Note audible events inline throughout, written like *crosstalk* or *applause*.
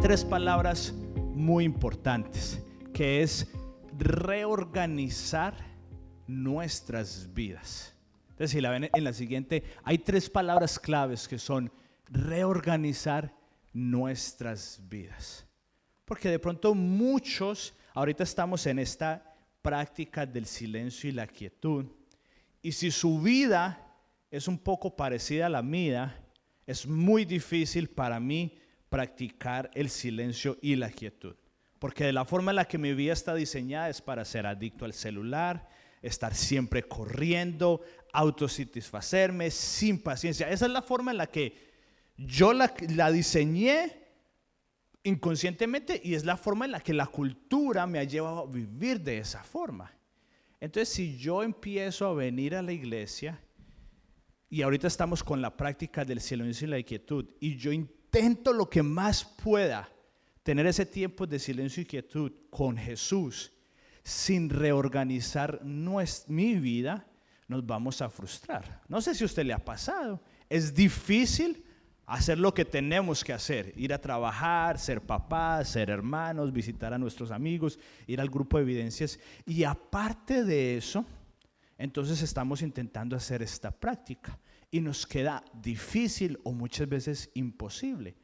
tres palabras muy importantes, que es reorganizar nuestras vidas. Entonces, si en la siguiente, hay tres palabras claves que son reorganizar nuestras vidas. Porque de pronto muchos, ahorita estamos en esta práctica del silencio y la quietud, y si su vida es un poco parecida a la mía, es muy difícil para mí practicar el silencio y la quietud. Porque de la forma en la que mi vida está diseñada es para ser adicto al celular, estar siempre corriendo, autosatisfacerme, sin paciencia. Esa es la forma en la que yo la, diseñé inconscientemente y es la forma en la que la cultura me ha llevado a vivir de esa forma. Entonces, si yo empiezo a venir a la iglesia, y ahorita estamos con la práctica del silencio y la quietud, y yo intento lo que más pueda tener ese tiempo de silencio y quietud con Jesús, sin reorganizar mi vida, nos vamos a frustrar. No sé si a usted le ha pasado. Es difícil hacer lo que tenemos que hacer, ir a trabajar, ser papás, ser hermanos, visitar a nuestros amigos, ir al grupo de evidencias. Y aparte de eso, entonces estamos intentando hacer esta práctica y nos queda difícil o muchas veces imposible.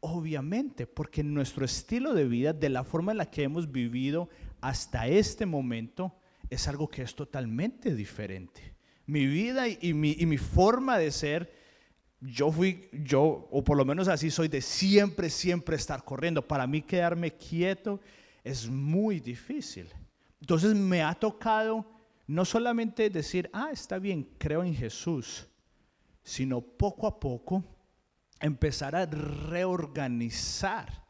Obviamente, porque nuestro estilo de vida, de la forma en la que hemos vivido hasta este momento, es algo que es totalmente diferente. Mi vida y mi, mi forma de ser yo fui, yo, o por lo menos así soy, de siempre, siempre estar corriendo. Para mí quedarme quieto es muy difícil. Entonces me ha tocado no solamente decir, ah, está bien, creo en Jesús, sino poco a poco empezar a reorganizar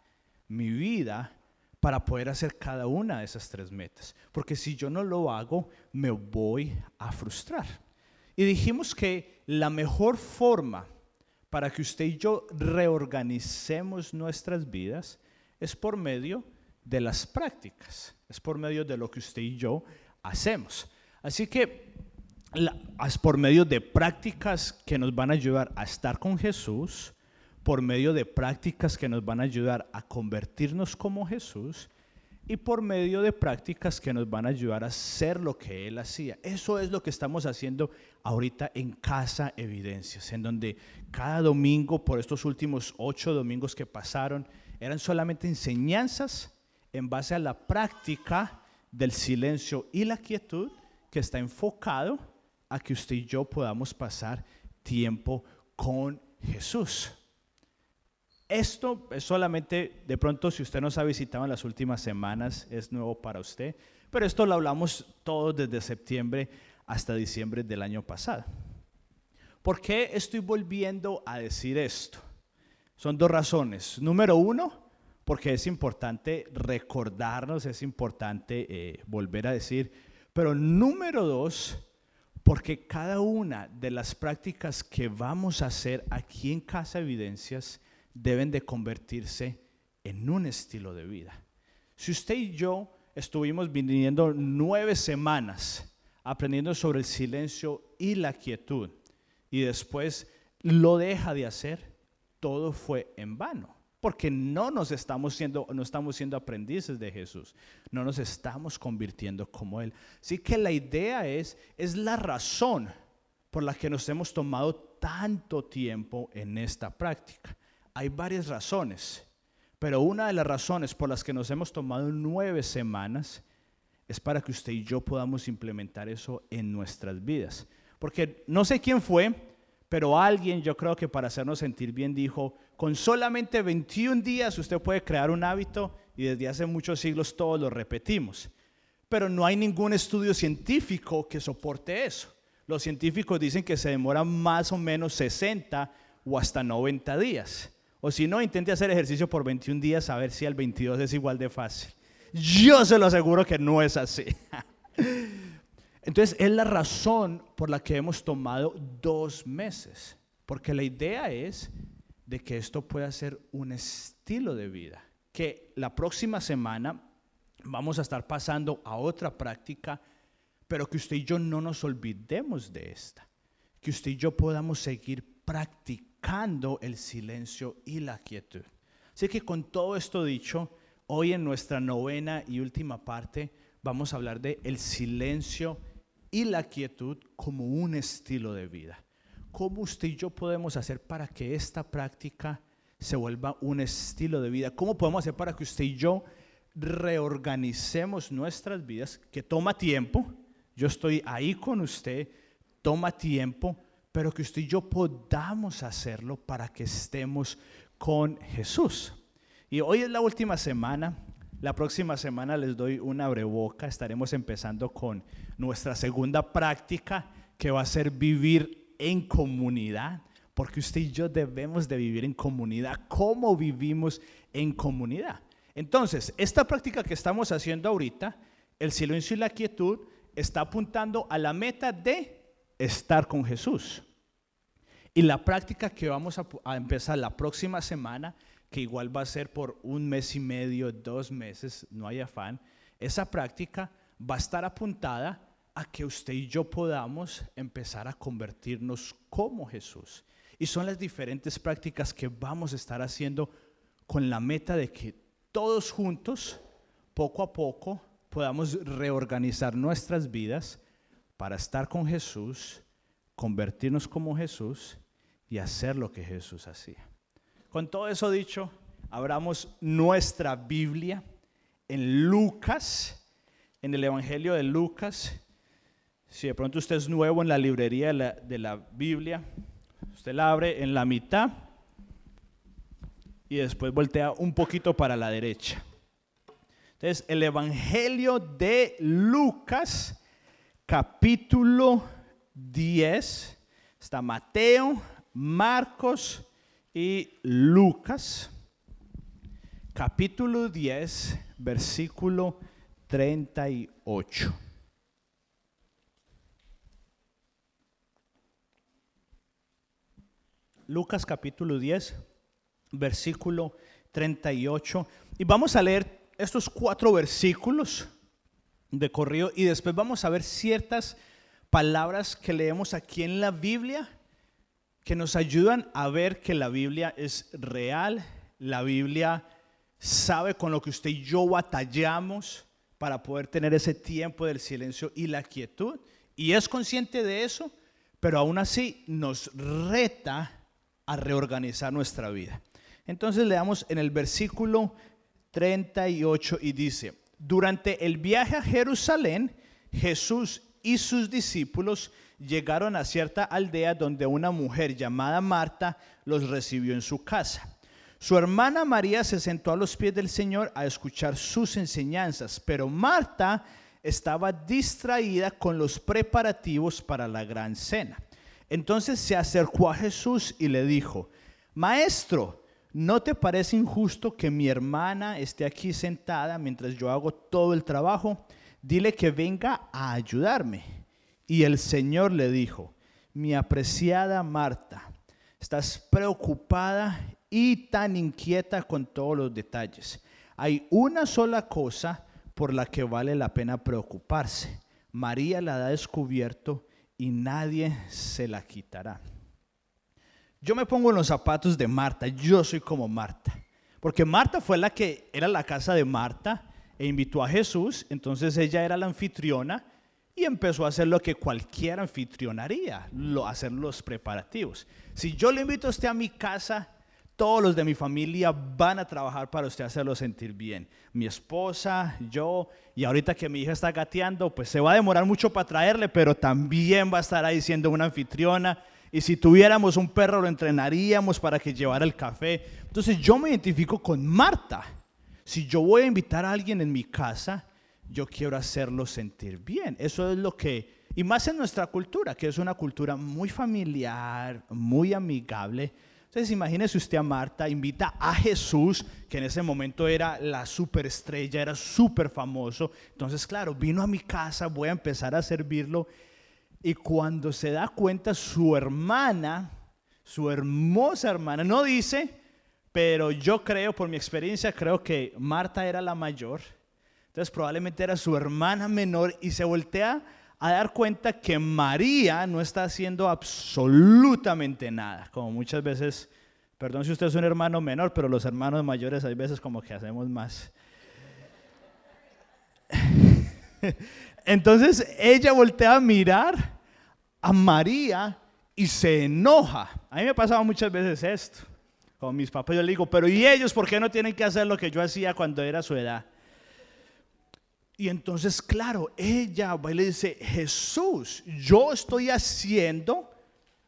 mi vida para poder hacer cada una de esas tres metas. Porque si yo no lo hago, me voy a frustrar. Y dijimos que la mejor forma para que usted y yo reorganicemos nuestras vidas es por medio de las prácticas, es por medio de lo que usted y yo hacemos. Así que por medio de prácticas que nos van a ayudar a estar con Jesús, por medio de prácticas que nos van a ayudar a convertirnos como Jesús y por medio de prácticas que nos van a ayudar a hacer lo que Él hacía. Eso es lo que estamos haciendo ahorita en Casa Evidencias, en donde cada domingo, por estos últimos ocho domingos que pasaron, eran solamente enseñanzas en base a la práctica del silencio y la quietud que está enfocado a que usted y yo podamos pasar tiempo con Jesús. Esto es solamente, de pronto, si usted nos ha visitado en las últimas semanas, es nuevo para usted, pero esto lo hablamos todos desde septiembre hasta diciembre del año pasado. ¿Por qué estoy volviendo a decir esto? Son dos razones. Número uno, porque es importante recordarnos, es importante eh, volver a decir, pero número dos, porque cada una de las prácticas que vamos a hacer aquí en Casa Evidencias deben de convertirse en un estilo de vida. Si usted y yo estuvimos viniendo nueve semanas aprendiendo sobre el silencio y la quietud y después lo deja de hacer, todo fue en vano. Porque no nos estamos siendo, no estamos siendo aprendices de Jesús, no nos estamos convirtiendo como Él. Así que la idea es, es la razón por la que nos hemos tomado tanto tiempo en esta práctica. Hay varias razones, pero una de las razones por las que nos hemos tomado nueve semanas es para que usted y yo podamos implementar eso en nuestras vidas. Porque no sé quién fue, pero alguien yo creo que para hacernos sentir bien dijo, con solamente 21 días usted puede crear un hábito y desde hace muchos siglos todos lo repetimos. Pero no hay ningún estudio científico que soporte eso. Los científicos dicen que se demora más o menos 60 o hasta 90 días. O si no, intente hacer ejercicio por 21 días a ver si al 22 es igual de fácil. Yo se lo aseguro que no es así. *laughs* Entonces, es la razón por la que hemos tomado dos meses. Porque la idea es de que esto pueda ser un estilo de vida. Que la próxima semana vamos a estar pasando a otra práctica, pero que usted y yo no nos olvidemos de esta. Que usted y yo podamos seguir practicando el silencio y la quietud. Así que con todo esto dicho, hoy en nuestra novena y última parte vamos a hablar de el silencio y la quietud como un estilo de vida. ¿Cómo usted y yo podemos hacer para que esta práctica se vuelva un estilo de vida? ¿Cómo podemos hacer para que usted y yo reorganicemos nuestras vidas, que toma tiempo? Yo estoy ahí con usted, toma tiempo, pero que usted y yo podamos hacerlo para que estemos con Jesús. Y hoy es la última semana. La próxima semana les doy una breboca. Estaremos empezando con nuestra segunda práctica, que va a ser vivir en comunidad, porque usted y yo debemos de vivir en comunidad. ¿Cómo vivimos en comunidad? Entonces, esta práctica que estamos haciendo ahorita, el silencio y la quietud, está apuntando a la meta de estar con Jesús. Y la práctica que vamos a, a, empezar la próxima semana, que igual va a ser por un mes y medio, dos meses, no hay afán, esa práctica va a estar apuntada a que usted y yo podamos empezar a convertirnos como Jesús. Y son las diferentes prácticas que vamos a estar haciendo con la meta de que todos juntos, poco a poco, podamos reorganizar nuestras vidas para estar con Jesús, convertirnos como Jesús y hacer lo que Jesús hacía. Con todo eso dicho, abramos nuestra Biblia en Lucas, en el Evangelio de Lucas, si de pronto usted es nuevo en la librería de la, Biblia, usted la abre en la mitad y después voltea un poquito para la derecha. Entonces, el Evangelio de Lucas, capítulo 10, está Mateo, Marcos y Lucas, capítulo 10, versículo 38. Lucas capítulo 10, versículo 38. Y vamos a leer estos cuatro versículos de corrido y después vamos a ver ciertas palabras que leemos aquí en la Biblia que nos ayudan a ver que la Biblia es real, la Biblia sabe con lo que usted y yo batallamos para poder tener ese tiempo del silencio y la quietud y es consciente de eso, pero aún así nos reta reorganizar nuestra vida. Entonces leamos en el versículo 38 y dice, durante el viaje a Jerusalén, Jesús y sus discípulos llegaron a cierta aldea donde una mujer llamada Marta los recibió en su casa. Su hermana María se sentó a los pies del Señor a escuchar sus enseñanzas, pero Marta estaba distraída con los preparativos para la gran cena. Entonces se acercó a Jesús y le dijo, Maestro, ¿no te parece injusto que mi hermana esté aquí sentada mientras yo hago todo el trabajo? Dile que venga a ayudarme. Y el Señor le dijo, mi apreciada Marta, estás preocupada y tan inquieta con todos los detalles. Hay una sola cosa por la que vale la pena preocuparse. María la ha descubierto y nadie se la quitará. Yo me pongo en los zapatos de Marta, yo soy como Marta, porque Marta fue la que era la casa de Marta e invitó a Jesús, entonces ella era la anfitriona y empezó a hacer lo que cualquier anfitrión haría, lo, hacer los preparativos. Si yo le invito a usted a mi casa, todos los de mi familia van a trabajar para usted hacerlo sentir bien. Mi esposa, yo, y ahorita que mi hija está gateando, pues se va a demorar mucho para traerle, pero también va a estar ahí siendo una anfitriona. Y si tuviéramos un perro, lo entrenaríamos para que llevara el café. Entonces yo me identifico con Marta. Si yo voy a invitar a alguien en mi casa, yo quiero hacerlo sentir bien. Eso es lo que, y más en nuestra cultura, que es una cultura muy familiar, muy amigable entonces imagínese usted a Marta, invita a Jesús, que en ese momento era la superestrella, era súper famoso. Entonces, claro, vino a mi casa, voy a empezar a servirlo. Y cuando se da cuenta, su hermana, su hermosa hermana, no dice, pero yo creo, por mi experiencia, creo que Marta era la mayor. Entonces probablemente era su hermana menor y se voltea a dar cuenta que María no está haciendo absolutamente nada, como muchas veces Perdón si usted es un hermano menor, pero los hermanos mayores hay veces como que hacemos más. *laughs* Entonces ella voltea a mirar a María y se enoja. A mí me pasaba muchas veces esto. Con mis papás yo le digo, pero ¿y ellos por qué no tienen que hacer lo que yo hacía cuando era su edad? Y entonces, claro, ella va y le dice, Jesús, yo estoy haciendo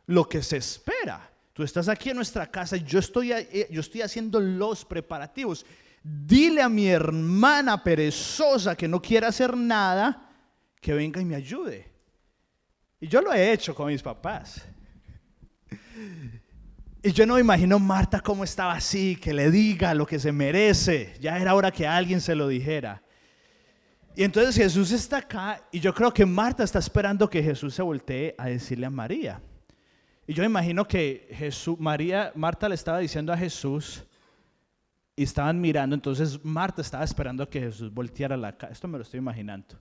lo que se espera. Tú estás aquí en nuestra casa, yo estoy, eh, yo estoy haciendo los preparativos. Dile a mi hermana perezosa que no quiere hacer nada, que venga y me ayude. Y yo lo he hecho con mis papás. Y yo no me imagino Marta cómo estaba así, que le diga lo que se merece. Ya era hora que alguien se lo dijera. Y entonces Jesús está acá y yo creo que Marta está esperando que Jesús se voltee a decirle a María. Y yo imagino que Jesús, María, Marta le estaba diciendo a Jesús y estaban mirando, entonces Marta estaba esperando que Jesús volteara la cara. Esto me lo estoy imaginando.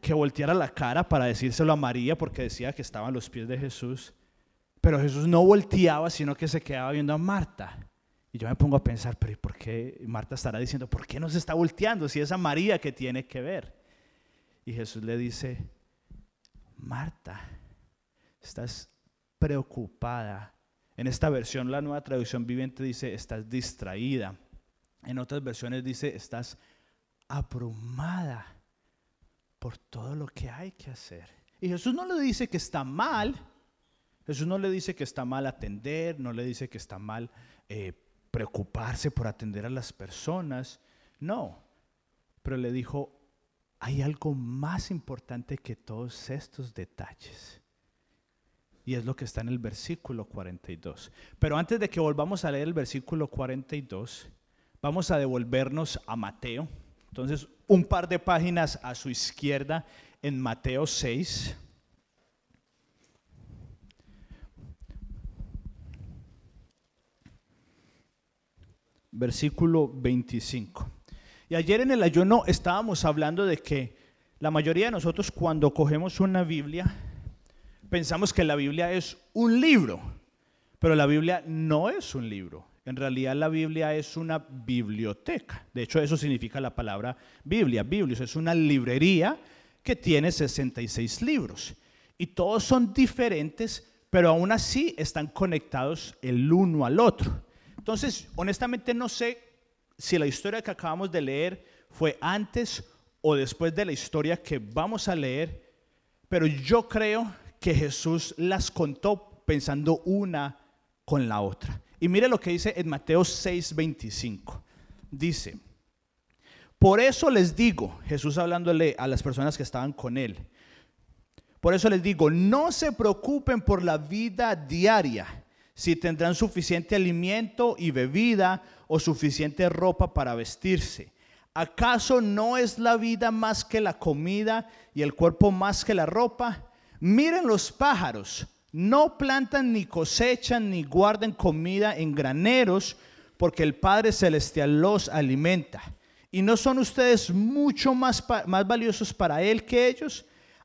Que volteara la cara para decírselo a María porque decía que estaban los pies de Jesús. Pero Jesús no volteaba, sino que se quedaba viendo a Marta. Y yo me pongo a pensar, pero ¿y por qué Marta estará diciendo, ¿por qué no se está volteando si es a María que tiene que ver? Y Jesús le dice, Marta, estás preocupada. En esta versión, la nueva traducción viviente dice, estás distraída. En otras versiones dice, estás abrumada por todo lo que hay que hacer. Y Jesús no le dice que está mal, Jesús no le dice que está mal atender, no le dice que está mal eh, preocuparse por atender a las personas, no, pero le dijo, hay algo más importante que todos estos detalles. Y es lo que está en el versículo 42. Pero antes de que volvamos a leer el versículo 42, vamos a devolvernos a Mateo. Entonces, un par de páginas a su izquierda en Mateo 6. Versículo 25. Y ayer en el ayuno estábamos hablando de que la mayoría de nosotros cuando cogemos una Biblia, pensamos que la Biblia es un libro, pero la Biblia no es un libro. En realidad la Biblia es una biblioteca. De hecho, eso significa la palabra Biblia. Biblia es una librería que tiene 66 libros. Y todos son diferentes, pero aún así están conectados el uno al otro. Entonces, honestamente no sé si la historia que acabamos de leer fue antes o después de la historia que vamos a leer, pero yo creo que Jesús las contó pensando una con la otra. Y mire lo que dice en Mateo 6:25. Dice, por eso les digo, Jesús hablándole a las personas que estaban con él, por eso les digo, no se preocupen por la vida diaria si tendrán suficiente alimento y bebida o suficiente ropa para vestirse. ¿Acaso no es la vida más que la comida y el cuerpo más que la ropa? Miren los pájaros, no plantan ni cosechan ni guardan comida en graneros, porque el Padre Celestial los alimenta. ¿Y no son ustedes mucho más, más valiosos para Él que ellos?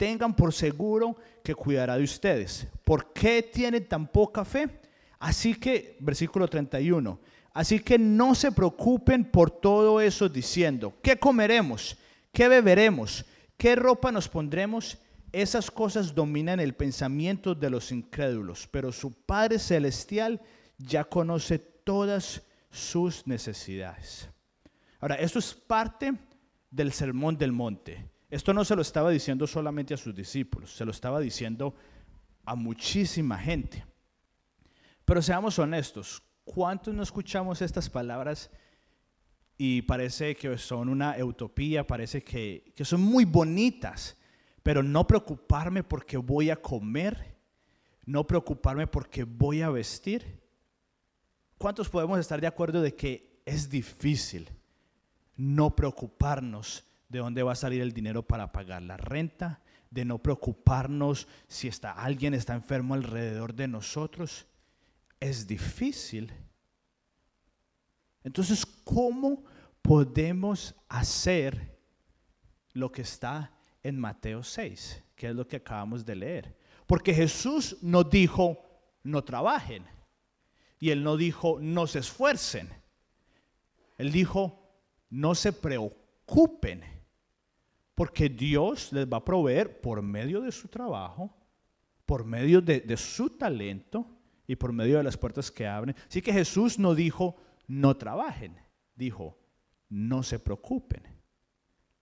tengan por seguro que cuidará de ustedes. ¿Por qué tienen tan poca fe? Así que, versículo 31, así que no se preocupen por todo eso diciendo, ¿qué comeremos? ¿Qué beberemos? ¿Qué ropa nos pondremos? Esas cosas dominan el pensamiento de los incrédulos, pero su Padre Celestial ya conoce todas sus necesidades. Ahora, esto es parte del sermón del monte. Esto no se lo estaba diciendo solamente a sus discípulos, se lo estaba diciendo a muchísima gente. Pero seamos honestos, ¿cuántos no escuchamos estas palabras y parece que son una utopía, parece que, que son muy bonitas, pero no preocuparme porque voy a comer, no preocuparme porque voy a vestir? ¿Cuántos podemos estar de acuerdo de que es difícil? no preocuparnos de dónde va a salir el dinero para pagar la renta, de no preocuparnos si está, alguien está enfermo alrededor de nosotros. Es difícil. Entonces, ¿cómo podemos hacer lo que está en Mateo 6, que es lo que acabamos de leer? Porque Jesús nos dijo, no trabajen. Y Él no dijo, no se esfuercen. Él dijo, no se preocupen porque Dios les va a proveer por medio de su trabajo, por medio de, su talento y por medio de las puertas que abren. Así que Jesús no dijo, no trabajen, dijo, no se preocupen.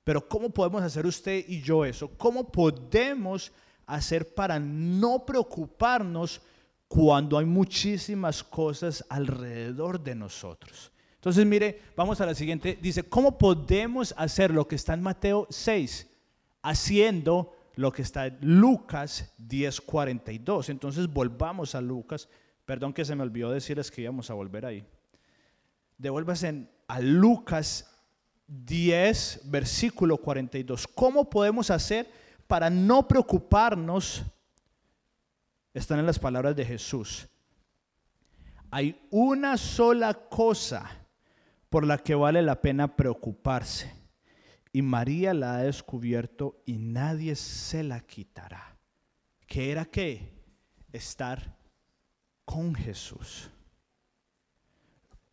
Pero ¿cómo podemos hacer usted y yo eso? ¿Cómo podemos hacer para no preocuparnos cuando hay muchísimas cosas alrededor de nosotros? Entonces, mire, vamos a la siguiente. Dice, ¿cómo podemos hacer lo que está en Mateo 6? Haciendo lo que está en Lucas 10:42. Entonces, volvamos a Lucas. Perdón que se me olvidó decirles que íbamos a volver ahí. Devuélvase a Lucas 10, versículo 42. ¿Cómo podemos hacer para no preocuparnos? Están en las palabras de Jesús. Hay una sola cosa por la que vale la pena preocuparse. Y María la ha descubierto y nadie se la quitará. ¿Qué era qué? Estar con Jesús.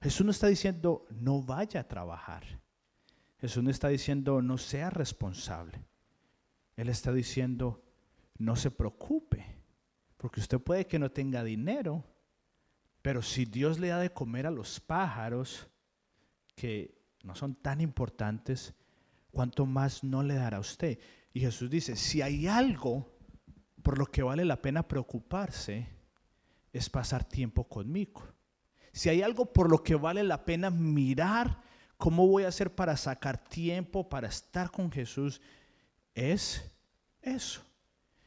Jesús no está diciendo no vaya a trabajar. Jesús no está diciendo no sea responsable. Él está diciendo no se preocupe, porque usted puede que no tenga dinero, pero si Dios le da de comer a los pájaros, que no son tan importantes, cuanto más no le dará a usted. Y Jesús dice, si hay algo por lo que vale la pena preocuparse, es pasar tiempo conmigo. Si hay algo por lo que vale la pena mirar cómo voy a hacer para sacar tiempo, para estar con Jesús, es eso.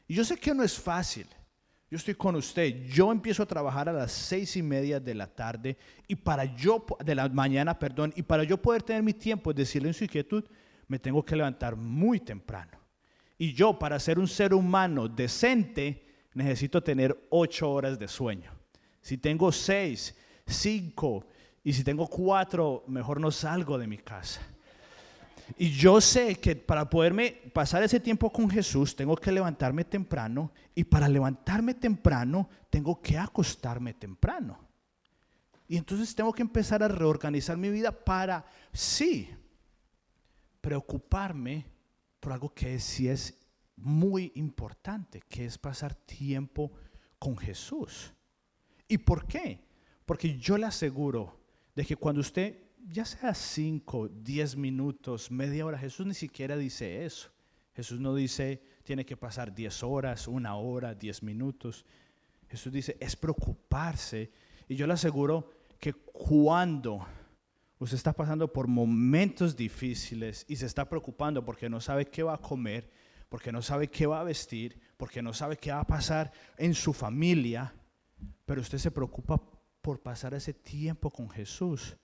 Y yo sé que no es fácil. Yo estoy con usted. Yo empiezo a trabajar a las seis y media de la tarde y para yo, de la mañana, perdón, y para yo poder tener mi tiempo de silencio y quietud, me tengo que levantar muy temprano. Y yo, para ser un ser humano decente, necesito tener ocho horas de sueño. Si tengo seis, cinco, y si tengo cuatro, mejor no salgo de mi casa. Y yo sé que para poderme pasar ese tiempo con Jesús, tengo que levantarme temprano. Y para levantarme temprano, tengo que acostarme temprano. Y entonces tengo que empezar a reorganizar mi vida para, sí, preocuparme por algo que sí es muy importante, que es pasar tiempo con Jesús. ¿Y por qué? Porque yo le aseguro de que cuando usted ya sea 5, 10 minutos, media hora, Jesús ni siquiera dice eso. Jesús no dice, tiene que pasar 10 horas, una hora, 10 minutos. Jesús dice, es preocuparse. Y yo le aseguro que cuando usted está pasando por momentos difíciles y se está preocupando porque no sabe qué va a comer, porque no sabe qué va a vestir, porque no sabe qué va a pasar en su familia, pero usted se preocupa por pasar ese tiempo con Jesús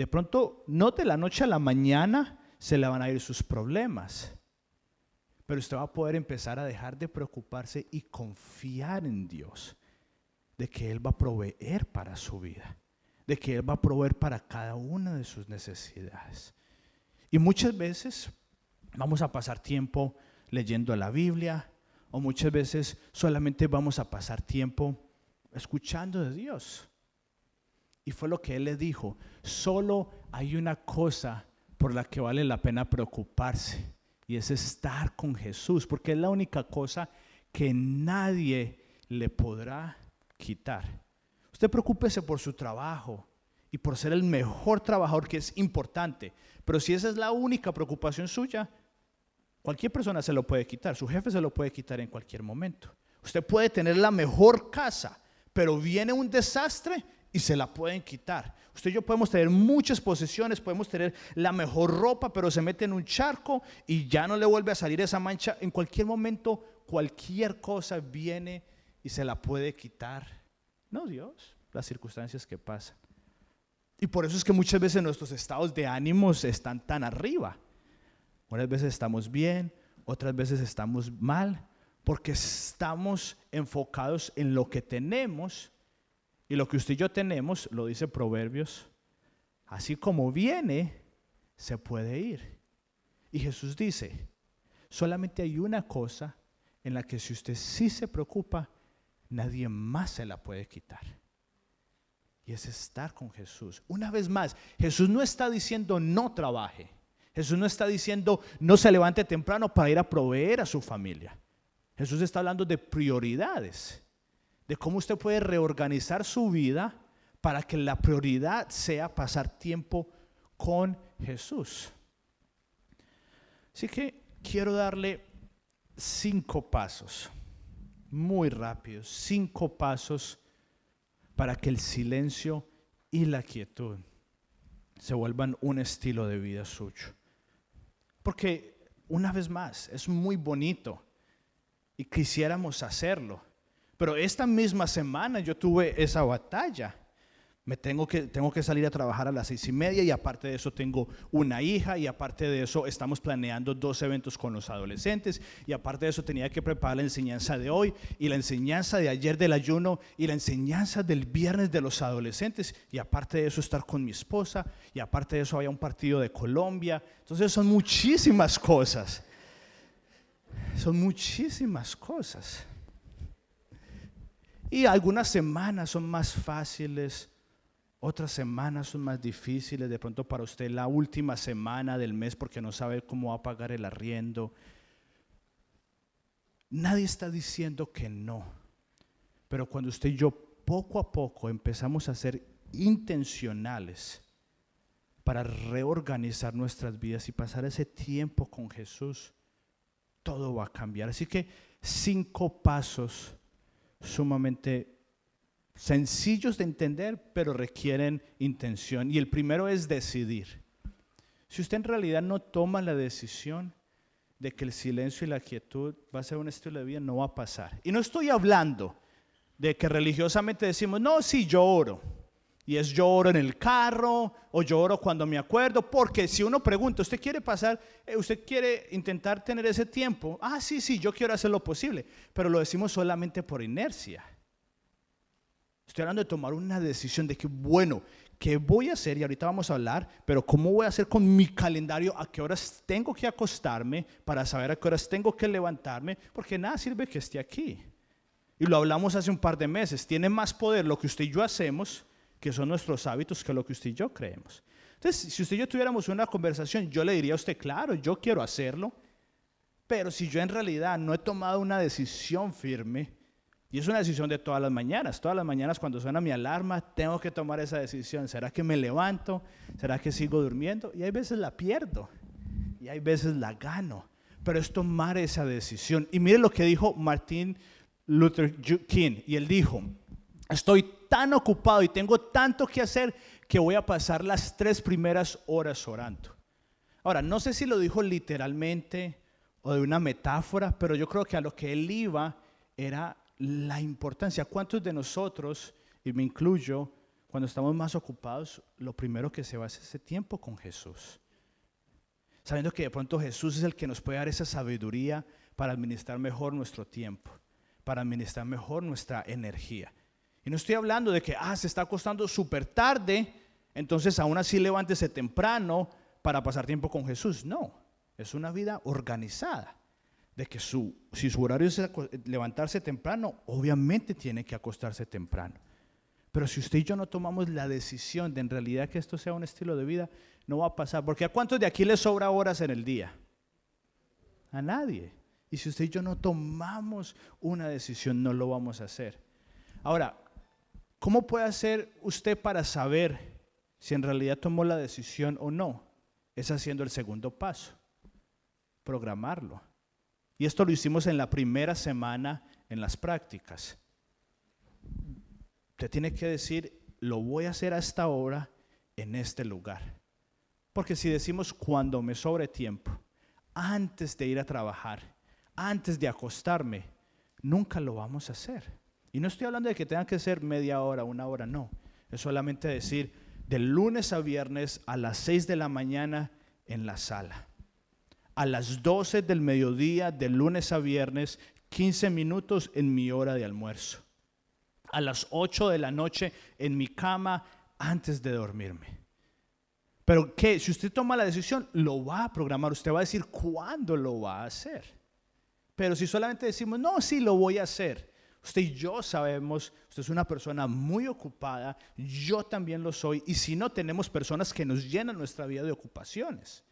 de pronto, no de la noche a la mañana se le van a ir sus problemas, pero usted va a poder empezar a dejar de preocuparse y confiar en Dios, de que Él va a proveer para su vida, de que Él va a proveer para cada una de sus necesidades. Y muchas veces vamos a pasar tiempo leyendo la Biblia, o muchas veces solamente vamos a pasar tiempo escuchando de Dios. Y fue lo que él le dijo, solo hay una cosa por la que vale la pena preocuparse y es estar con Jesús, porque es la única cosa que nadie le podrá quitar. Usted preocúpese por su trabajo y por ser el mejor trabajador, que es importante, pero si esa es la única preocupación suya, cualquier persona se lo puede quitar, su jefe se lo puede quitar en cualquier momento. Usted puede tener la mejor casa, pero viene un desastre y se la pueden quitar. Usted y yo podemos tener muchas posesiones, podemos tener la mejor ropa, pero se mete en un charco y ya no le vuelve a salir esa mancha. En cualquier momento, cualquier cosa viene y se la puede quitar. No Dios, las circunstancias que pasan. Y por eso es que muchas veces nuestros estados de ánimos están tan arriba. Unas veces estamos bien, otras veces estamos mal, porque estamos enfocados en lo que tenemos y lo que usted y yo tenemos, lo dice Proverbios, así como viene, se puede ir. Y Jesús dice, solamente hay una cosa en la que si usted sí se preocupa, nadie más se la puede quitar. Y es estar con Jesús. Una vez más, Jesús no está diciendo no trabaje. Jesús no está diciendo no se levante temprano para ir a proveer a su familia. Jesús está hablando de prioridades, de cómo usted puede reorganizar su vida para que la prioridad sea pasar tiempo con Jesús. Así que quiero darle cinco pasos, muy rápidos, cinco pasos para que el silencio y la quietud se vuelvan un estilo de vida suyo. Porque, una vez más, es muy bonito y quisiéramos hacerlo. Pero esta misma semana yo tuve esa batalla me tengo que, tengo que salir a trabajar a las seis y media y aparte de eso tengo una hija y aparte de eso estamos planeando dos eventos con los adolescentes y aparte de eso tenía que preparar la enseñanza de hoy y la enseñanza de ayer del ayuno y la enseñanza del viernes de los adolescentes y aparte de eso estar con mi esposa y aparte de eso había un partido de Colombia. Entonces son muchísimas cosas. Son muchísimas cosas. Y algunas semanas son más fáciles, otras semanas son más difíciles, de pronto para usted la última semana del mes porque no sabe cómo va a pagar el arriendo. Nadie está diciendo que no, pero cuando usted y yo poco a poco empezamos a ser intencionales para reorganizar nuestras vidas y pasar ese tiempo con Jesús, todo va a cambiar. Así que cinco pasos sumamente sencillos de entender, pero requieren intención. Y el primero es decidir. Si usted en realidad no toma la decisión de que el silencio y la quietud va a ser un estilo de vida, no va a pasar. Y no estoy hablando de que religiosamente decimos, no, sí, yo oro. Y es yo oro en el carro o yo oro cuando me acuerdo, porque si uno pregunta, ¿usted quiere pasar, eh, usted quiere intentar tener ese tiempo? Ah, sí, sí, yo quiero hacer lo posible, pero lo decimos solamente por inercia. Estoy hablando de tomar una decisión de que, bueno, ¿qué voy a hacer? Y ahorita vamos a hablar, pero ¿cómo voy a hacer con mi calendario? ¿A qué horas tengo que acostarme para saber a qué horas tengo que levantarme? Porque nada sirve que esté aquí. Y lo hablamos hace un par de meses. Tiene más poder lo que usted y yo hacemos, que son nuestros hábitos, que lo que usted y yo creemos. Entonces, si usted y yo tuviéramos una conversación, yo le diría a usted, claro, yo quiero hacerlo, pero si yo en realidad no he tomado una decisión firme, y es una decisión de todas las mañanas. Todas las mañanas cuando suena mi alarma, tengo que tomar esa decisión. ¿Será que me levanto? ¿Será que sigo durmiendo? Y hay veces la pierdo. Y hay veces la gano. Pero es tomar esa decisión. Y mire lo que dijo Martin Luther King. Y él dijo, estoy tan ocupado y tengo tanto que hacer que voy a pasar las tres primeras horas orando. Ahora, no sé si lo dijo literalmente o de una metáfora, pero yo creo que a lo que él iba era la importancia. ¿Cuántos de nosotros, y me incluyo, cuando estamos más ocupados, lo primero que se va es ese tiempo con Jesús? Sabiendo que de pronto Jesús es el que nos puede dar esa sabiduría para administrar mejor nuestro tiempo, para administrar mejor nuestra energía. No estoy hablando de que, ah, se está acostando súper tarde, entonces aún así levántese temprano para pasar tiempo con Jesús. No, es una vida organizada de que su, si su horario es levantarse temprano, obviamente tiene que acostarse temprano. Pero si usted y yo no tomamos la decisión de en realidad que esto sea un estilo de vida, no va a pasar. Porque ¿a cuántos de aquí les sobra horas en el día? A nadie. Y si usted y yo no tomamos una decisión, no lo vamos a hacer. Ahora, ¿cómo puede hacer usted para saber si en realidad tomó la decisión o no? Es haciendo el segundo paso, programarlo. Y esto lo hicimos en la primera semana en las prácticas. Usted tiene que decir, lo voy a hacer a esta hora en este lugar. Porque si decimos cuando me sobre tiempo, antes de ir a trabajar, antes de acostarme, nunca lo vamos a hacer. Y no estoy hablando de que tenga que ser media hora, una hora, no. Es solamente decir, de lunes a viernes a las 6 de la mañana en la sala. A las 12 del mediodía, de lunes a viernes, 15 minutos en mi hora de almuerzo. A las 8 de la noche en mi cama antes de dormirme. Pero que si usted toma la decisión, lo va a programar. Usted va a decir cuándo lo va a hacer. Pero si solamente decimos, no, sí, lo voy a hacer. Usted y yo sabemos, usted es una persona muy ocupada, yo también lo soy. Y si no, tenemos personas que nos llenan nuestra vida de ocupaciones.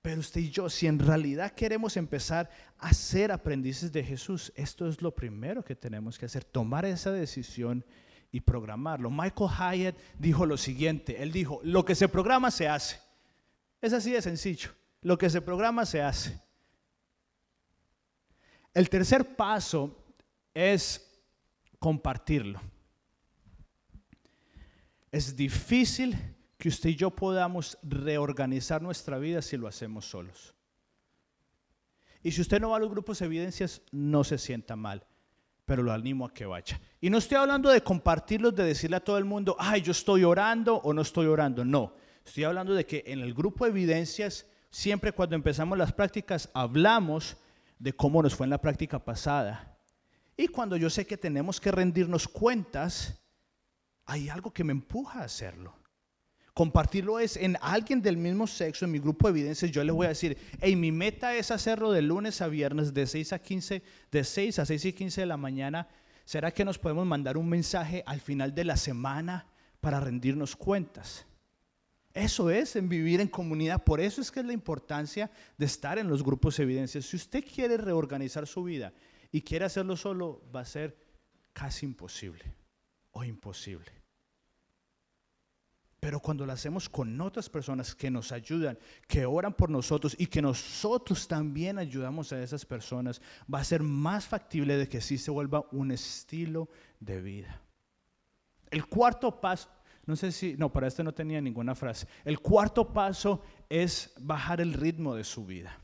Pero usted y yo, si en realidad queremos empezar a ser aprendices de Jesús, esto es lo primero que tenemos que hacer, tomar esa decisión y programarlo. Michael Hyatt dijo lo siguiente, él dijo, lo que se programa se hace. Es así de sencillo, lo que se programa se hace. El tercer paso es compartirlo. Es difícil que usted y yo podamos reorganizar nuestra vida si lo hacemos solos. Y si usted no va a los grupos de evidencias, no se sienta mal, pero lo animo a que vaya. Y no estoy hablando de compartirlos, de decirle a todo el mundo, ay, yo estoy orando o no estoy orando. No, estoy hablando de que en el grupo de evidencias, siempre cuando empezamos las prácticas, hablamos de cómo nos fue en la práctica pasada. Y cuando yo sé que tenemos que rendirnos cuentas, hay algo que me empuja a hacerlo. Compartirlo es en alguien del mismo sexo, en mi grupo de evidencias, yo les voy a decir, hey, mi meta es hacerlo de lunes a viernes, de 6 a 15, de 6 a 6 y 15 de la mañana. ¿Será que nos podemos mandar un mensaje al final de la semana para rendirnos cuentas? Eso es en vivir en comunidad. Por eso es que es la importancia de estar en los grupos de evidencias. Si usted quiere reorganizar su vida y quiere hacerlo solo, va a ser casi imposible o imposible. Pero cuando lo hacemos con otras personas que nos ayudan, que oran por nosotros y que nosotros también ayudamos a esas personas, va a ser más factible de que sí se vuelva un estilo de vida. El cuarto paso, no sé si, no, para este no tenía ninguna frase. El cuarto paso es bajar el ritmo de su vida.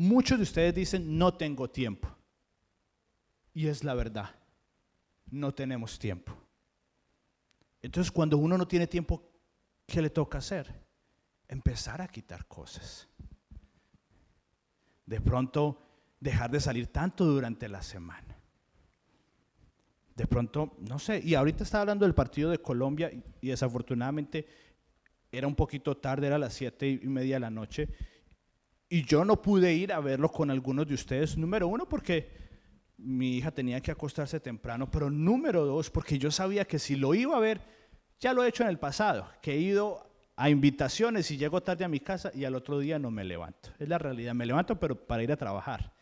Muchos de ustedes dicen, no tengo tiempo. Y es la verdad, no tenemos tiempo. Entonces cuando uno no tiene tiempo, ¿qué le toca hacer? Empezar a quitar cosas. De pronto dejar de salir tanto durante la semana. De pronto, no sé, y ahorita estaba hablando del partido de Colombia y, desafortunadamente era un poquito tarde, era las siete y media de la noche, y yo no pude ir a verlo con algunos de ustedes, número uno, porque mi hija tenía que acostarse temprano, pero número dos, porque yo sabía que si lo iba a ver, ya lo he hecho en el pasado, que he ido a invitaciones y llego tarde a mi casa y al otro día no me levanto. Es la realidad, me levanto pero para ir a trabajar,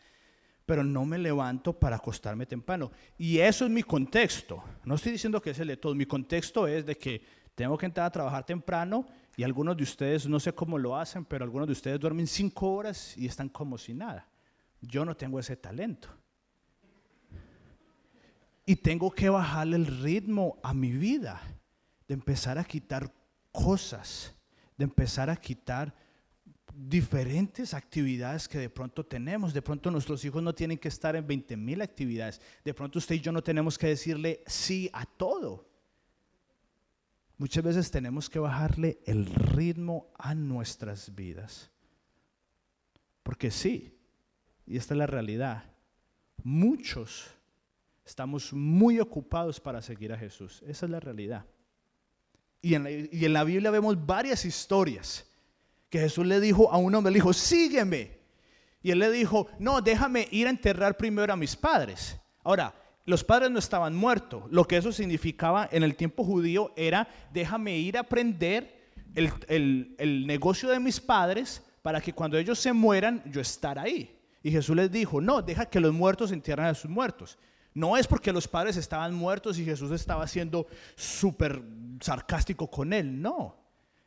pero no me levanto para acostarme temprano. Y eso es mi contexto. No estoy diciendo que es el de todo, mi contexto es de que tengo que entrar a trabajar temprano y algunos de ustedes, no sé cómo lo hacen, pero algunos de ustedes duermen cinco horas y están como si nada. Yo no tengo ese talento. Y tengo que bajarle el ritmo a mi vida, de empezar a quitar cosas, de empezar a quitar diferentes actividades que de pronto tenemos. De pronto nuestros hijos no tienen que estar en 20 mil actividades. De pronto usted y yo no tenemos que decirle sí a todo. Muchas veces tenemos que bajarle el ritmo a nuestras vidas. Porque sí, y esta es la realidad, muchos Estamos muy ocupados para seguir a Jesús. Esa es la realidad. Y en la, Biblia vemos varias historias que Jesús le dijo a un hombre, le dijo, sígueme. Y él le dijo, no, déjame ir a enterrar primero a mis padres. Ahora, los padres no estaban muertos. Lo que eso significaba en el tiempo judío era, déjame ir a aprender el, el negocio de mis padres para que cuando ellos se mueran, yo estar ahí. Y Jesús les dijo, no, deja que los muertos entierren a sus muertos. No es porque los padres estaban muertos y Jesús estaba siendo súper sarcástico con él, no.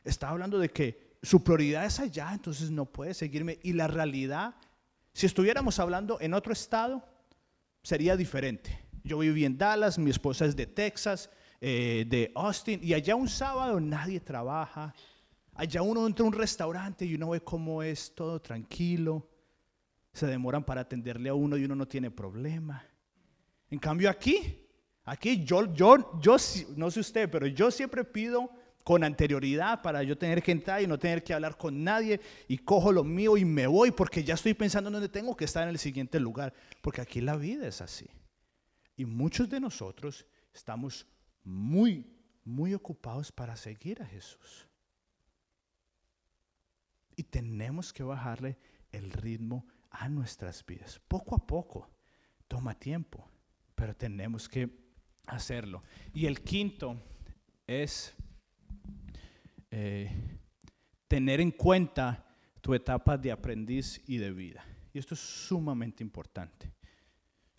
Estaba hablando de que su prioridad es allá, entonces no puede seguirme. Y la realidad, si estuviéramos hablando en otro estado, sería diferente. Yo viví en Dallas, mi esposa es de Texas, eh, de Austin, y allá un sábado nadie trabaja. Allá uno entra a un restaurante y uno ve cómo es todo tranquilo. Se demoran para atenderle a uno y uno no tiene problema. En cambio aquí, Aquí yo, yo, yo, no sé usted, pero yo siempre pido con anterioridad para yo tener que entrar y no tener que hablar con nadie y cojo lo mío y me voy porque ya estoy pensando en dónde tengo que estar en el siguiente lugar, porque aquí la vida es así. Y muchos de nosotros estamos muy, muy ocupados para seguir a Jesús. Y tenemos que bajarle el ritmo a nuestras vidas, poco a poco. Toma tiempo, pero tenemos que hacerlo. Y el quinto es eh, tener en cuenta tu etapa de aprendiz y de vida. Y esto es sumamente importante.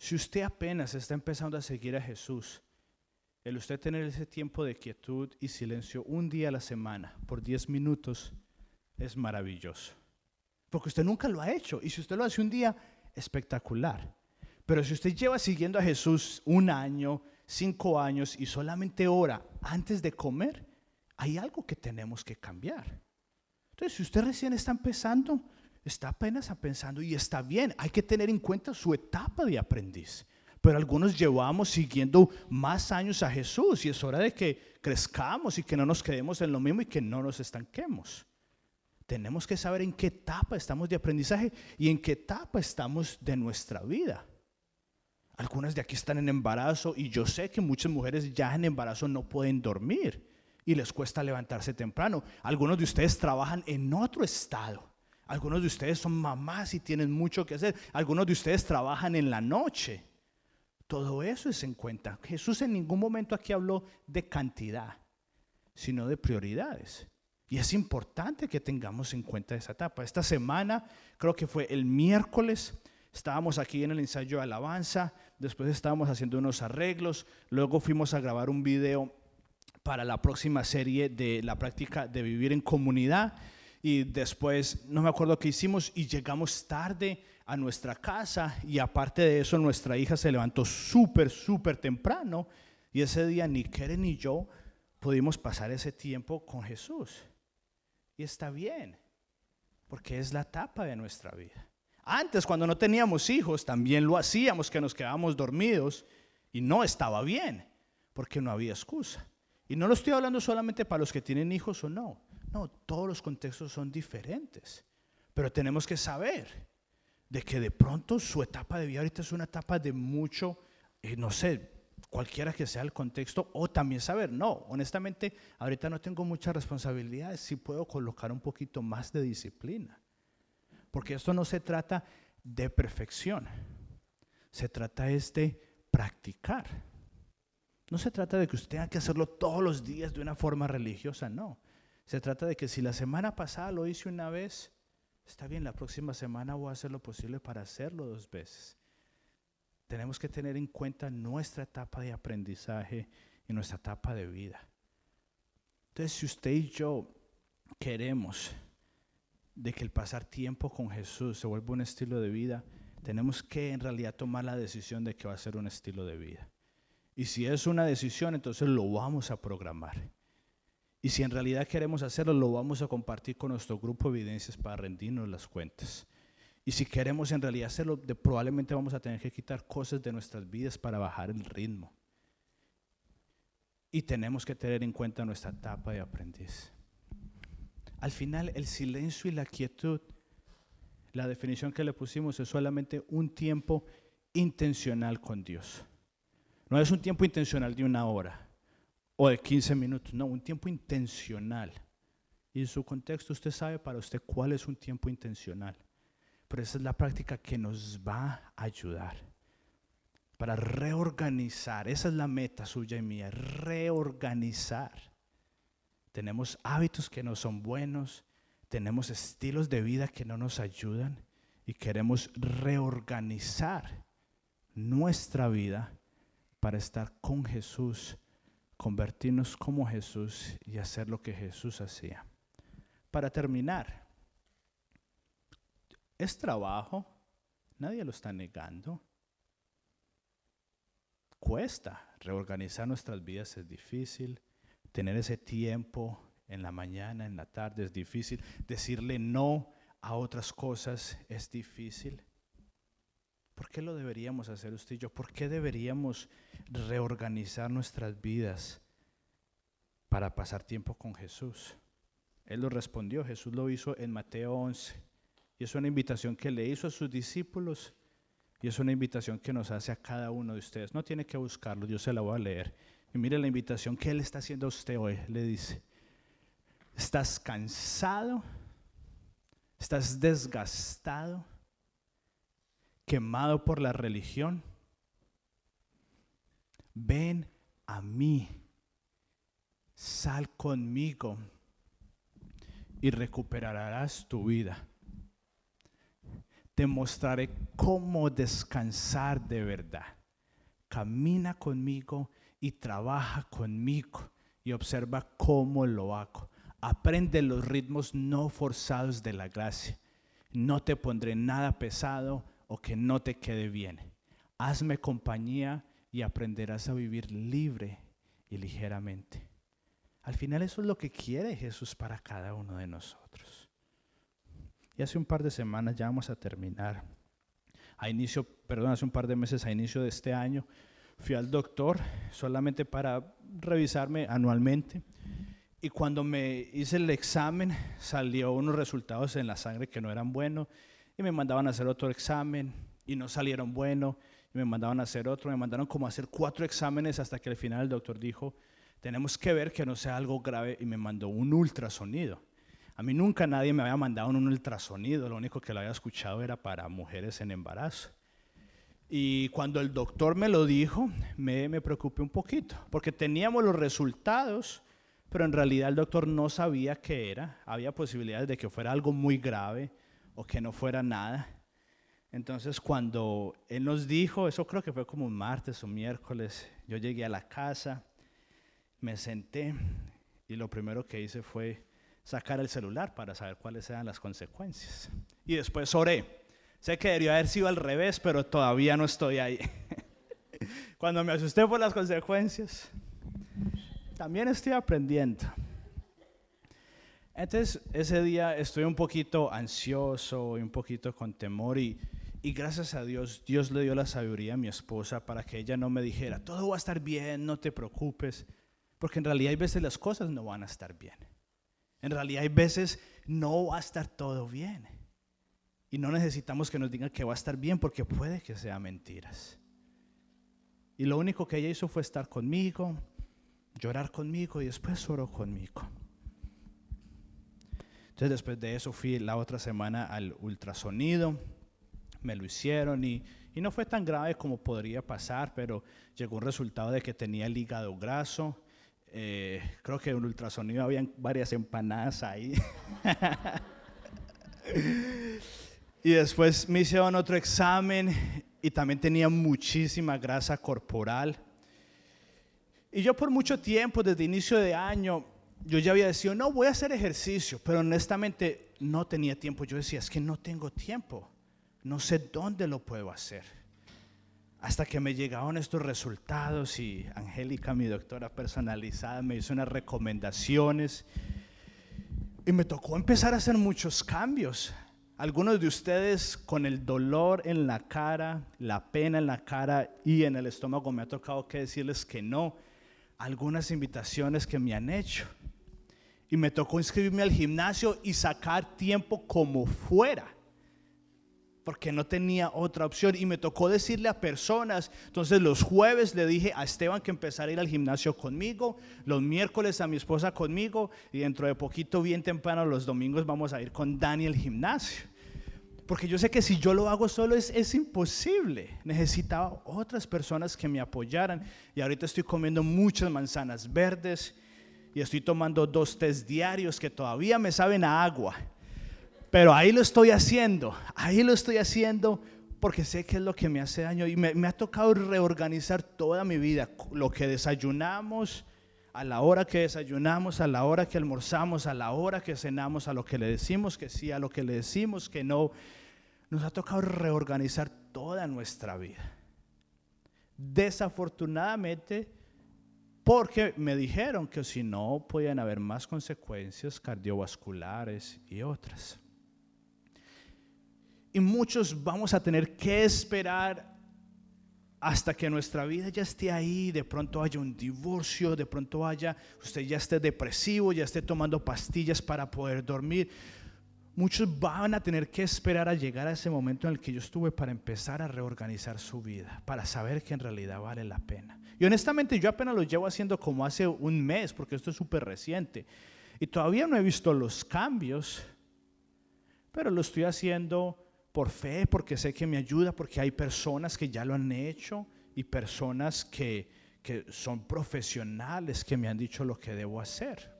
Si usted apenas está empezando a seguir a Jesús, el usted tener ese tiempo de quietud y silencio un día a la semana por 10 minutos es maravilloso. Porque usted nunca lo ha hecho. Y si usted lo hace un día, espectacular. Pero si usted lleva siguiendo a Jesús un año, cinco años y solamente ora antes de comer, hay algo que tenemos que cambiar. Entonces, si usted recién está empezando, está apenas pensando y está bien, hay que tener en cuenta su etapa de aprendiz. Pero algunos llevamos siguiendo más años a Jesús y es hora de que crezcamos y que no nos quedemos en lo mismo y que no nos estanquemos. Tenemos que saber en qué etapa estamos de aprendizaje y en qué etapa estamos de nuestra vida. Algunas de aquí están en embarazo y yo sé que muchas mujeres ya en embarazo no pueden dormir y les cuesta levantarse temprano. Algunos de ustedes trabajan en otro estado. Algunos de ustedes son mamás y tienen mucho que hacer. Algunos de ustedes trabajan en la noche. Todo eso es en cuenta. Jesús en ningún momento aquí habló de cantidad, sino de prioridades. Y es importante que tengamos en cuenta esa etapa. Esta semana, creo que fue el miércoles, estábamos aquí en el ensayo de alabanza, después estábamos haciendo unos arreglos, luego fuimos a grabar un video para la próxima serie de la práctica de vivir en comunidad. Y después, no me acuerdo qué hicimos y llegamos tarde a nuestra casa y aparte de eso nuestra hija se levantó súper, súper temprano y ese día ni Keren ni yo pudimos pasar ese tiempo con Jesús. Y está bien, porque es la etapa de nuestra vida. Antes, cuando no teníamos hijos, también lo hacíamos, que nos quedábamos dormidos y no estaba bien, porque no había excusa. Y no lo estoy hablando solamente para los que tienen hijos o no. No, todos los contextos son diferentes. Pero tenemos que saber de que de pronto su etapa de vida ahorita es una etapa de mucho, eh, no sé, cualquiera que sea el contexto, o también saber, no, honestamente, ahorita no tengo muchas responsabilidades, sí puedo colocar un poquito más de disciplina. Porque esto no se trata de perfección, se trata es de practicar. No se trata de que usted tenga que hacerlo todos los días de una forma religiosa, no. Se trata de que si la semana pasada lo hice una vez, está bien, la próxima semana voy a hacer lo posible para hacerlo dos veces. Tenemos que tener en cuenta nuestra etapa de aprendizaje y nuestra etapa de vida. Entonces, si usted y yo queremos de que el pasar tiempo con Jesús se vuelva un estilo de vida, tenemos que en realidad tomar la decisión de que va a ser un estilo de vida. Y si es una decisión, entonces lo vamos a programar. Y si en realidad queremos hacerlo, lo vamos a compartir con nuestro grupo de evidencias para rendirnos las cuentas. Y si queremos en realidad hacerlo, probablemente vamos a tener que quitar cosas de nuestras vidas para bajar el ritmo. Y tenemos que tener en cuenta nuestra etapa de aprendiz. Al final, el silencio y la quietud, la definición que le pusimos es solamente un tiempo intencional con Dios. No es un tiempo intencional de una hora o de 15 minutos, no, un tiempo intencional. Y en su contexto usted sabe para usted cuál es un tiempo intencional. Pero esa es la práctica que nos va a ayudar para reorganizar. Esa es la meta suya y mía, reorganizar. Tenemos hábitos que no son buenos, tenemos estilos de vida que no nos ayudan y queremos reorganizar nuestra vida para estar con Jesús, convertirnos como Jesús y hacer lo que Jesús hacía. Para terminar, es trabajo, nadie lo está negando. Cuesta, reorganizar nuestras vidas es difícil, tener ese tiempo en la mañana, en la tarde es difícil, decirle no a otras cosas es difícil. ¿Por qué lo deberíamos hacer usted y yo? ¿Por qué deberíamos reorganizar nuestras vidas para pasar tiempo con Jesús? Él lo respondió, Jesús lo hizo en Mateo 11. Y es una invitación que le hizo a sus discípulos y es una invitación que nos hace a cada uno de ustedes. No tiene que buscarlo, yo se la voy a leer. Y mire la invitación que Él está haciendo a usted hoy. Le dice, ¿estás cansado? ¿Estás desgastado? ¿Quemado por la religión? Ven a mí, sal conmigo y recuperarás tu vida. Te mostraré cómo descansar de verdad. Camina conmigo y trabaja conmigo y observa cómo lo hago. Aprende los ritmos no forzados de la gracia. No te pondré nada pesado o que no te quede bien. Hazme compañía y aprenderás a vivir libre y ligeramente. Al final eso es lo que quiere Jesús para cada uno de nosotros. Y hace un par de semanas ya vamos a terminar. A inicio, perdón, hace un par de meses a inicio de este año fui al doctor solamente para revisarme anualmente. Y cuando me hice el examen, salió unos resultados en la sangre que no eran buenos. Y me mandaban a hacer otro examen y no salieron buenos. Y me mandaban a hacer otro. Me mandaron como a hacer cuatro exámenes hasta que al final el doctor dijo, tenemos que ver que no sea algo grave. Y me mandó un ultrasonido. A mí nunca nadie me había mandado un ultrasonido. Lo único que lo había escuchado era para mujeres en embarazo. Y cuando el doctor me lo dijo, me, me preocupé un poquito, porque teníamos los resultados, pero en realidad el doctor no sabía qué era. Había posibilidades de que fuera algo muy grave o que no fuera nada. Entonces cuando él nos dijo, eso creo que fue como un martes o miércoles, yo llegué a la casa, me senté y lo primero que hice fue sacar el celular para saber cuáles eran las consecuencias. Y después oré. Sé que debería haber sido al revés, pero todavía no estoy ahí. *laughs* Cuando me asusté por las consecuencias, también estoy aprendiendo. Entonces, ese día estoy un poquito ansioso y un poquito con temor y, gracias a Dios, Dios le dio la sabiduría a mi esposa para que ella no me dijera, todo va a estar bien, no te preocupes, porque en realidad hay veces las cosas no van a estar bien. En realidad hay veces no va a estar todo bien. Y no necesitamos que nos digan que va a estar bien porque puede que sea mentiras. Y lo único que ella hizo fue estar conmigo, llorar conmigo y después oró conmigo. Entonces después de eso fui la otra semana al ultrasonido, me lo hicieron y, y no fue tan grave como podría pasar, pero llegó un resultado de que tenía el hígado graso. Eh, creo que en el ultrasonido habían varias empanadas ahí. *laughs* Y después me hicieron otro examen y también tenía muchísima grasa corporal. Y yo por mucho tiempo, desde inicio de año, yo ya había decidido, no, voy a hacer ejercicio, pero honestamente no tenía tiempo. Yo decía, es que no tengo tiempo, no sé dónde lo puedo hacer. Hasta que me llegaron estos resultados y Angélica, mi doctora personalizada, me hizo unas recomendaciones y me tocó empezar a hacer muchos cambios. Algunos de ustedes con el dolor en la cara, la pena en la cara y en el estómago me ha tocado que decirles que no. Algunas invitaciones que me han hecho. Y me tocó inscribirme al gimnasio y sacar tiempo como fuera. Porque no tenía otra opción. Y me tocó decirle a personas. Entonces los jueves le dije a Esteban que empezara a ir al gimnasio conmigo. Los miércoles a mi esposa conmigo. Y dentro de poquito, bien temprano, los domingos vamos a ir con Dani al gimnasio. Porque yo sé que si yo lo hago solo es, es imposible. Necesitaba otras personas que me apoyaran. Y ahorita estoy comiendo muchas manzanas verdes y estoy tomando dos test diarios que todavía me saben a agua. Pero ahí lo estoy haciendo, ahí lo estoy haciendo porque sé que es lo que me hace daño. Y me, me ha tocado reorganizar toda mi vida. Lo que desayunamos, a la hora que desayunamos, a la hora que almorzamos, a la hora que cenamos, a lo que le decimos que sí, a lo que le decimos que no. Nos ha tocado reorganizar toda nuestra vida. Desafortunadamente, porque me dijeron que si no podían haber más consecuencias cardiovasculares y otras. Y muchos vamos a tener que esperar hasta que nuestra vida ya esté ahí, de pronto haya un divorcio, de pronto haya, usted ya esté depresivo, ya esté tomando pastillas para poder dormir. Muchos van a tener que esperar a llegar a ese momento en el que yo estuve para empezar a reorganizar su vida, para saber que en realidad vale la pena. Y honestamente yo apenas lo llevo haciendo como hace un mes, porque esto es súper reciente. Y todavía no he visto los cambios, pero lo estoy haciendo por fe, porque sé que me ayuda, porque hay personas que ya lo han hecho y personas que, que son profesionales que me han dicho lo que debo hacer.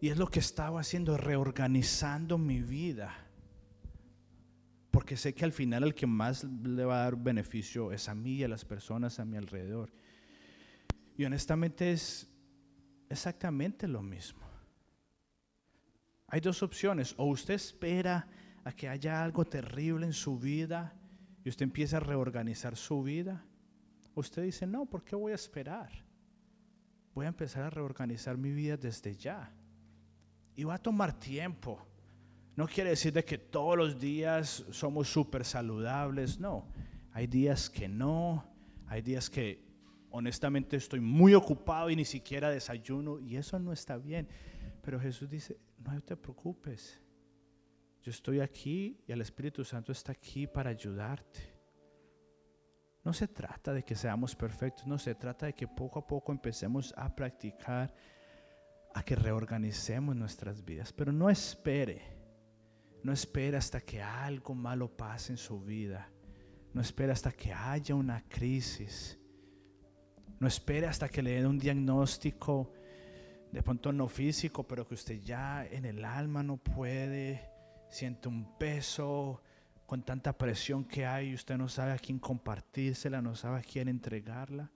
Y es lo que estaba haciendo, reorganizando mi vida. Porque sé que al final el que más le va a dar beneficio es a mí y a las personas a mi alrededor. Y honestamente es exactamente lo mismo. Hay dos opciones. O usted espera a que haya algo terrible en su vida y usted empieza a reorganizar su vida. Usted dice, no, ¿por qué voy a esperar? Voy a empezar a reorganizar mi vida desde ya. Y va a tomar tiempo. No quiere decir de que todos los días somos súper saludables, no. Hay días que no, hay días que honestamente estoy muy ocupado y ni siquiera desayuno y eso no está bien. Pero Jesús dice, no te preocupes, yo estoy aquí y el Espíritu Santo está aquí para ayudarte. No se trata de que seamos perfectos, no se trata de que poco a poco empecemos a practicar, a que reorganicemos nuestras vidas. Pero no espere, no espere hasta que algo malo pase en su vida. No espere hasta que haya una crisis. No espere hasta que le den un diagnóstico, de pronto no físico, pero que usted ya en el alma no puede siente un peso con tanta presión que hay, usted no sabe a quién compartírsela, no sabe a quién entregarla.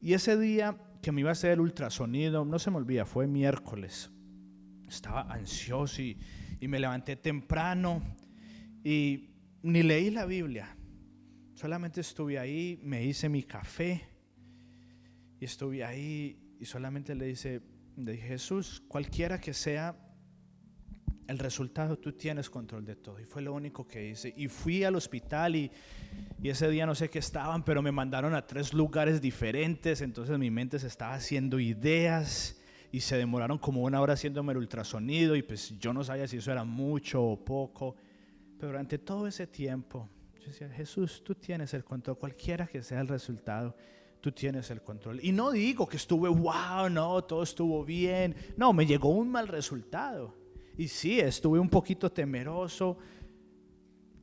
Y ese día que me iba a hacer el ultrasonido, no se me olvida, fue miércoles. Estaba ansioso y, y me levanté temprano y ni leí la Biblia. Solamente estuve ahí, me hice mi café y estuve ahí y solamente le dice, le dije, Jesús, cualquiera que sea el resultado, tú tienes control de todo. Y fue lo único que hice. Y fui al hospital y, ese día no sé qué estaban, pero me mandaron a tres lugares diferentes. Entonces mi mente se estaba haciendo ideas y se demoraron como una hora haciéndome el ultrasonido y pues yo no sabía si eso era mucho o poco. Pero durante todo ese tiempo, yo decía, Jesús, tú tienes el control, cualquiera que sea el resultado. Tú tienes el control. Y no digo que estuve, wow, no, todo estuvo bien. No, me llegó un mal resultado y sí, estuve un poquito temeroso.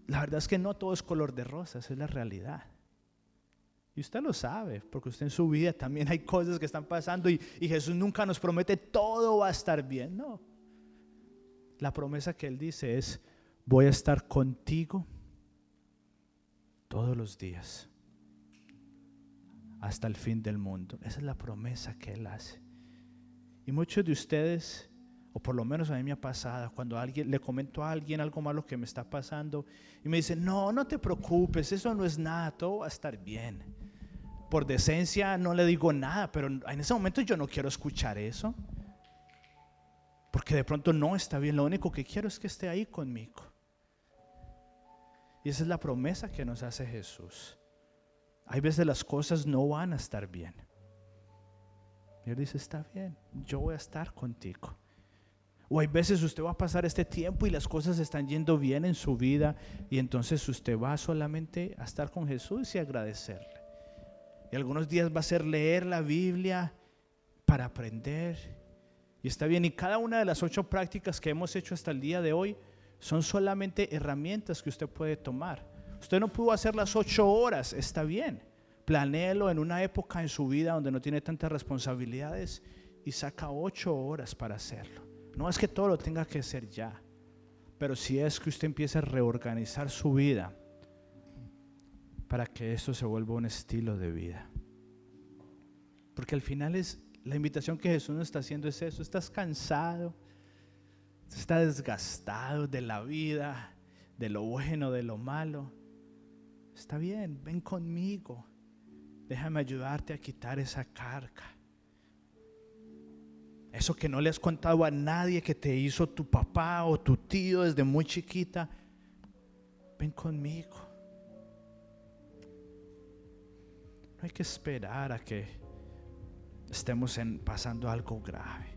La verdad es que no todo es color de rosas, es la realidad. Y usted lo sabe, porque usted en su vida *laughs* también hay cosas que están pasando y, Jesús nunca nos promete todo va a estar bien. No. La promesa que Él dice es, voy a estar contigo todos los días, hasta el fin del mundo. Esa es la promesa que Él hace. Y muchos de ustedes o por lo menos a mí me ha pasado, cuando alguien, le comento a alguien algo malo que me está pasando y me dice, no, no te preocupes, eso no es nada, todo va a estar bien. Por decencia no le digo nada, pero en ese momento yo no quiero escuchar eso. Porque de pronto no está bien, lo único que quiero es que esté ahí conmigo. Y esa es la promesa que nos hace Jesús. Hay veces las cosas no van a estar bien. Y Él dice, está bien, yo voy a estar contigo. O hay veces usted va a pasar este tiempo y las cosas están yendo bien en su vida y entonces usted va solamente a estar con Jesús y agradecerle. Y algunos días va a ser leer la Biblia para aprender. Y está bien, y cada una de las ocho prácticas que hemos hecho hasta el día de hoy son solamente herramientas que usted puede tomar. Usted no pudo hacer las ocho horas, está bien. Planéelo en una época en su vida donde no tiene tantas responsabilidades y saca ocho horas para hacerlo. No es que todo lo tenga que ser ya, pero si es que usted empieza a reorganizar su vida para que esto se vuelva un estilo de vida. Porque al final es la invitación que Jesús nos está haciendo es eso, estás cansado, estás desgastado de la vida, de lo bueno, de lo malo. Está bien, ven conmigo. Déjame ayudarte a quitar esa carga. Eso que no le has contado a nadie que te hizo tu papá o tu tío desde muy chiquita. Ven conmigo. No hay que esperar a que estemos pasando algo grave.